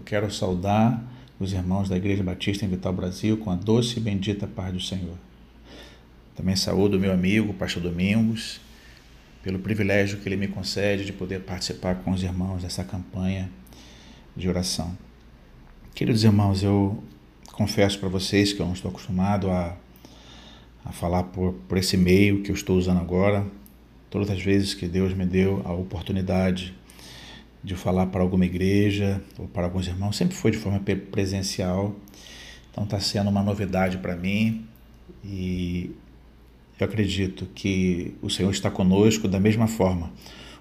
Eu quero saudar os irmãos da Igreja Batista em Vital Brasil com a doce e bendita paz do Senhor. Também saúdo meu amigo, Pastor Domingos, pelo privilégio que ele me concede de poder participar com os irmãos dessa campanha de oração. Queridos irmãos, eu confesso para vocês que eu não estou acostumado a, a falar por, por esse meio que eu estou usando agora. Todas as vezes que Deus me deu a oportunidade de falar para alguma igreja ou para alguns irmãos, sempre foi de forma presencial. Então está sendo uma novidade para mim e eu acredito que o Senhor está conosco da mesma forma,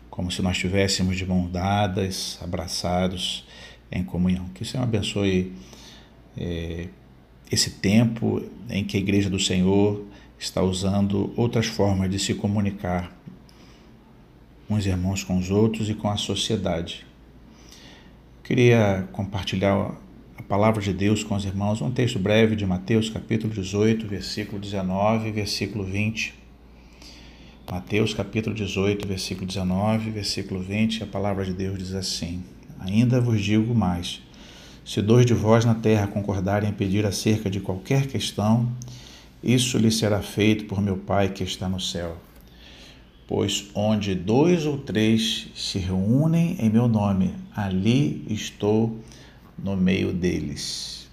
como se nós estivéssemos de mãos dadas, abraçados em comunhão. Que o Senhor abençoe é, esse tempo em que a Igreja do Senhor está usando outras formas de se comunicar uns irmãos com os outros e com a sociedade. Queria compartilhar a palavra de Deus com os irmãos, um texto breve de Mateus, capítulo 18, versículo 19 versículo 20. Mateus, capítulo 18, versículo 19, versículo 20, a palavra de Deus diz assim: Ainda vos digo mais: se dois de vós na terra concordarem em pedir acerca de qualquer questão, isso lhe será feito por meu Pai que está no céu. Pois onde dois ou três se reúnem em meu nome, ali estou no meio deles.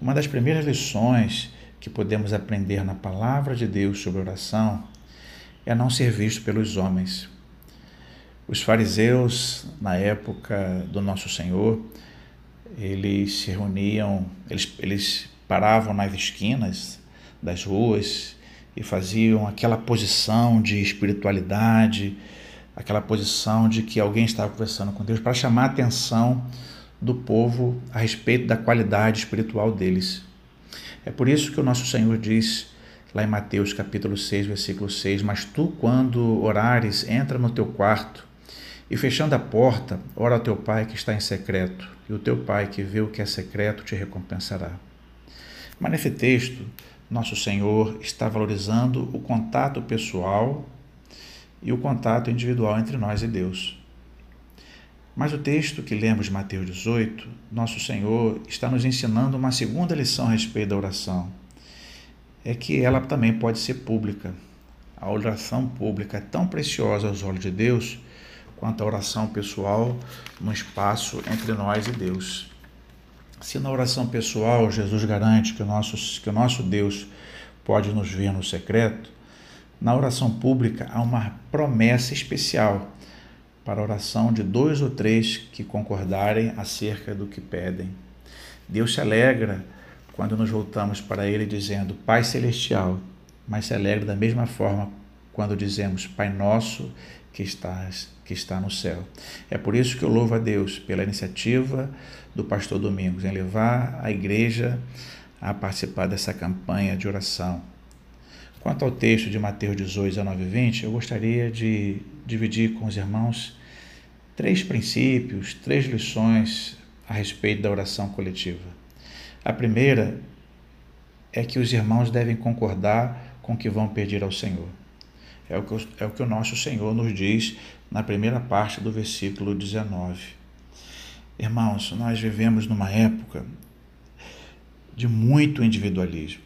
Uma das primeiras lições que podemos aprender na palavra de Deus sobre oração é não ser visto pelos homens. Os fariseus, na época do nosso Senhor, eles se reuniam, eles, eles paravam nas esquinas das ruas e faziam aquela posição de espiritualidade, aquela posição de que alguém estava conversando com Deus para chamar a atenção do povo a respeito da qualidade espiritual deles. É por isso que o nosso Senhor diz lá em Mateus capítulo 6, versículo 6, mas tu quando orares, entra no teu quarto e fechando a porta, ora ao teu pai que está em secreto, e o teu pai que vê o que é secreto te recompensará. Mas nesse texto, nosso Senhor está valorizando o contato pessoal e o contato individual entre nós e Deus. Mas o texto que lemos de Mateus 18, nosso Senhor está nos ensinando uma segunda lição a respeito da oração. É que ela também pode ser pública. A oração pública é tão preciosa aos olhos de Deus quanto a oração pessoal no espaço entre nós e Deus. Se na oração pessoal Jesus garante que o nosso, que o nosso Deus pode nos ver no secreto, na oração pública há uma promessa especial para a oração de dois ou três que concordarem acerca do que pedem. Deus se alegra quando nos voltamos para Ele dizendo Pai Celestial, mas se alegra da mesma forma quando dizemos Pai Nosso que estás que está no céu. É por isso que eu louvo a Deus pela iniciativa do pastor Domingos em levar a igreja a participar dessa campanha de oração. Quanto ao texto de Mateus 18, 19 e 20, eu gostaria de dividir com os irmãos três princípios, três lições a respeito da oração coletiva. A primeira é que os irmãos devem concordar com o que vão pedir ao Senhor. É o que, é o, que o nosso Senhor nos diz na primeira parte do versículo 19. Irmãos, nós vivemos numa época de muito individualismo,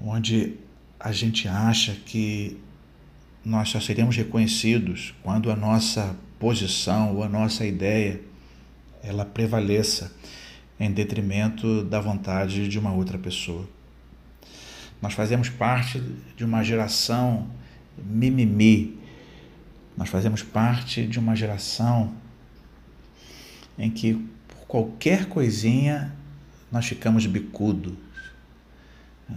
onde a gente acha que nós só seremos reconhecidos quando a nossa posição ou a nossa ideia ela prevaleça em detrimento da vontade de uma outra pessoa. Nós fazemos parte de uma geração mimimi, nós fazemos parte de uma geração em que por qualquer coisinha nós ficamos bicudos. Né?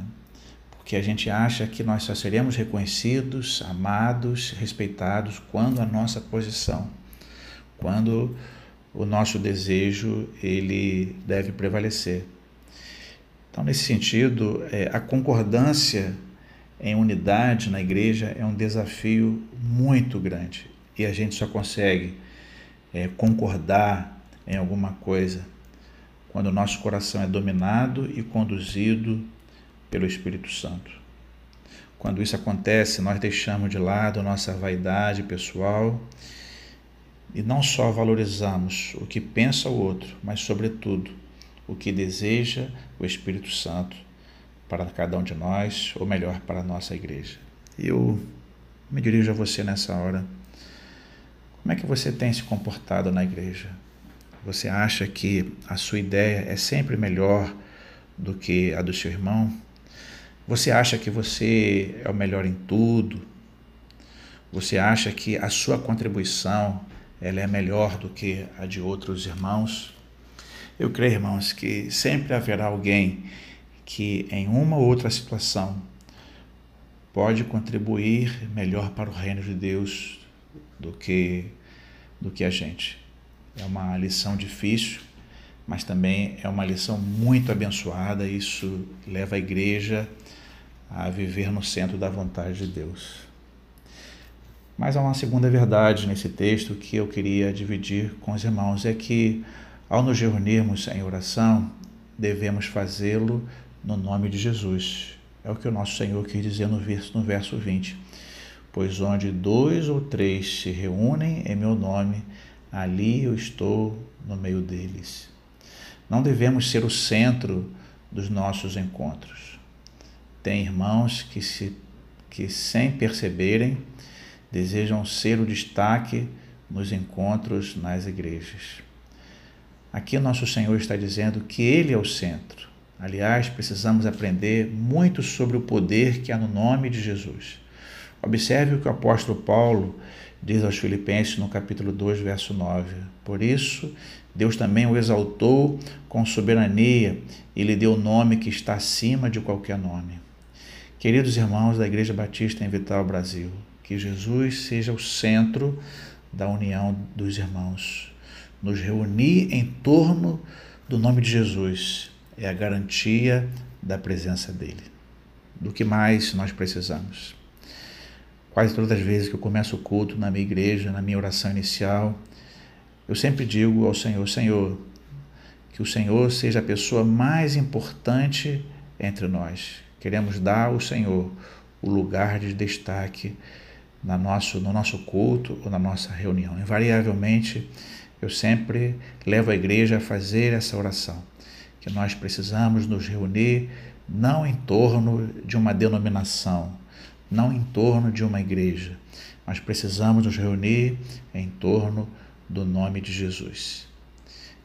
Porque a gente acha que nós só seremos reconhecidos, amados, respeitados quando a nossa posição, quando o nosso desejo ele deve prevalecer. Então, nesse sentido, é, a concordância em unidade na igreja é um desafio muito grande e a gente só consegue é, concordar em alguma coisa quando o nosso coração é dominado e conduzido pelo Espírito Santo. Quando isso acontece, nós deixamos de lado nossa vaidade pessoal e não só valorizamos o que pensa o outro, mas, sobretudo, o que deseja o Espírito Santo para cada um de nós, ou melhor, para a nossa igreja. Eu me dirijo a você nessa hora. Como é que você tem se comportado na igreja? Você acha que a sua ideia é sempre melhor do que a do seu irmão? Você acha que você é o melhor em tudo? Você acha que a sua contribuição ela é melhor do que a de outros irmãos? Eu creio, irmãos, que sempre haverá alguém que em uma ou outra situação pode contribuir melhor para o reino de Deus do que do que a gente. É uma lição difícil, mas também é uma lição muito abençoada. Isso leva a igreja a viver no centro da vontade de Deus. Mas há uma segunda verdade nesse texto que eu queria dividir com os irmãos: é que ao nos reunirmos em oração, devemos fazê-lo no nome de Jesus. É o que o nosso Senhor quis dizer no verso, no verso 20. Pois onde dois ou três se reúnem em meu nome, ali eu estou no meio deles. Não devemos ser o centro dos nossos encontros. Tem irmãos que, se, que sem perceberem, desejam ser o destaque nos encontros nas igrejas. Aqui nosso Senhor está dizendo que Ele é o centro. Aliás, precisamos aprender muito sobre o poder que há no nome de Jesus. Observe o que o apóstolo Paulo diz aos Filipenses no capítulo 2, verso 9. Por isso, Deus também o exaltou com soberania e lhe deu o nome que está acima de qualquer nome. Queridos irmãos da Igreja Batista em Vital Brasil, que Jesus seja o centro da união dos irmãos. Nos reunir em torno do nome de Jesus é a garantia da presença dele. Do que mais nós precisamos? Quase todas as vezes que eu começo o culto na minha igreja, na minha oração inicial, eu sempre digo ao Senhor: Senhor, que o Senhor seja a pessoa mais importante entre nós. Queremos dar ao Senhor o lugar de destaque na nosso, no nosso culto ou na nossa reunião. Invariavelmente, eu sempre levo a igreja a fazer essa oração, que nós precisamos nos reunir não em torno de uma denominação, não em torno de uma igreja, mas precisamos nos reunir em torno do nome de Jesus.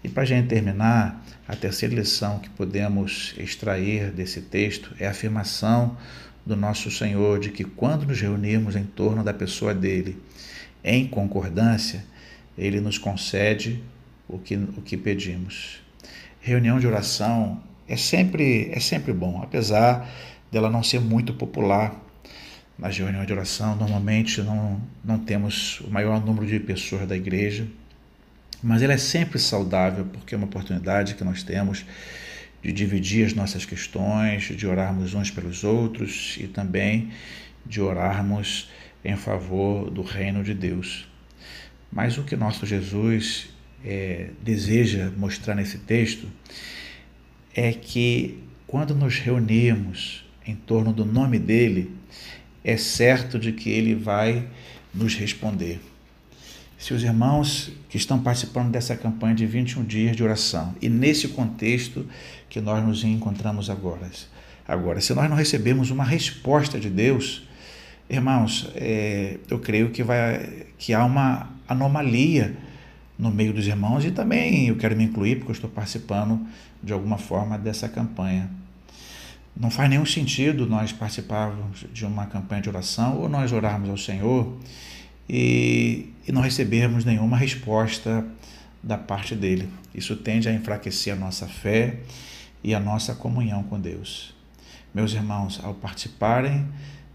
E para a gente terminar, a terceira lição que podemos extrair desse texto é a afirmação do nosso Senhor de que quando nos reunirmos em torno da pessoa dele, em concordância, ele nos concede o que, o que pedimos. Reunião de oração é sempre, é sempre bom, apesar dela não ser muito popular. Nas reuniões de oração, normalmente não, não temos o maior número de pessoas da igreja, mas ela é sempre saudável, porque é uma oportunidade que nós temos de dividir as nossas questões, de orarmos uns pelos outros e também de orarmos em favor do reino de Deus. Mas o que nosso Jesus é, deseja mostrar nesse texto é que quando nos reunirmos em torno do nome dele, é certo de que ele vai nos responder. Se os irmãos que estão participando dessa campanha de 21 dias de oração e nesse contexto que nós nos encontramos agora, agora se nós não recebemos uma resposta de Deus, irmãos, é, eu creio que vai que há uma anomalia no meio dos irmãos e também eu quero me incluir porque eu estou participando de alguma forma dessa campanha. Não faz nenhum sentido nós participarmos de uma campanha de oração ou nós orarmos ao Senhor e, e não recebermos nenhuma resposta da parte dele. Isso tende a enfraquecer a nossa fé e a nossa comunhão com Deus. Meus irmãos, ao participarem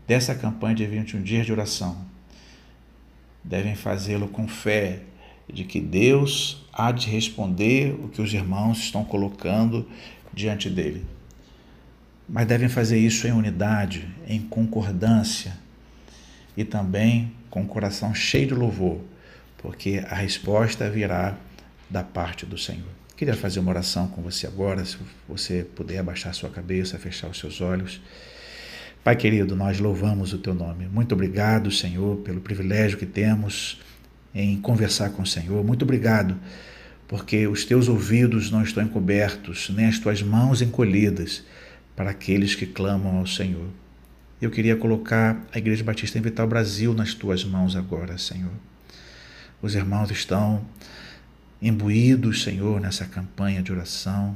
dessa campanha de 21 dias de oração, devem fazê-lo com fé de que Deus há de responder o que os irmãos estão colocando diante dele. Mas devem fazer isso em unidade, em concordância e também com o coração cheio de louvor, porque a resposta virá da parte do Senhor. Queria fazer uma oração com você agora, se você puder abaixar sua cabeça, fechar os seus olhos. Pai querido, nós louvamos o teu nome. Muito obrigado, Senhor, pelo privilégio que temos em conversar com o Senhor. Muito obrigado, porque os teus ouvidos não estão encobertos, nem as tuas mãos encolhidas para aqueles que clamam ao Senhor. Eu queria colocar a Igreja Batista em Vital Brasil nas tuas mãos agora, Senhor. Os irmãos estão imbuídos, Senhor, nessa campanha de oração.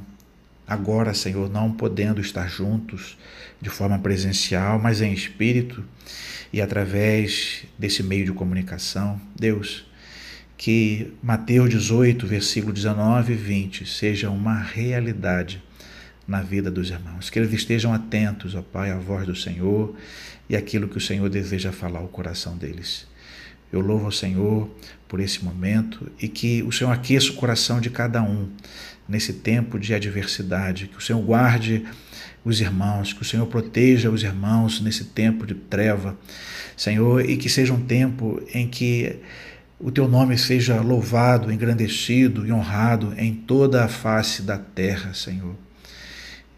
Agora, Senhor, não podendo estar juntos de forma presencial, mas em espírito e através desse meio de comunicação. Deus, que Mateus 18, versículo 19 e 20 seja uma realidade na vida dos irmãos. Que eles estejam atentos, ó Pai, à voz do Senhor e aquilo que o Senhor deseja falar ao coração deles. Eu louvo ao Senhor por esse momento e que o Senhor aqueça o coração de cada um nesse tempo de adversidade, que o Senhor guarde os irmãos, que o Senhor proteja os irmãos nesse tempo de treva, Senhor, e que seja um tempo em que o teu nome seja louvado, engrandecido e honrado em toda a face da terra, Senhor.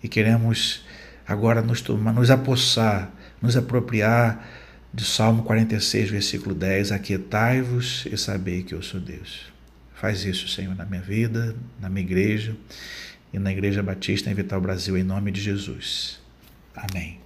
E queremos agora nos, nos apossar, nos apropriar de Salmo 46, versículo 10, aquietai-vos e sabei que eu sou Deus. Faz isso, Senhor, na minha vida, na minha igreja e na Igreja Batista em Vital Brasil, em nome de Jesus. Amém.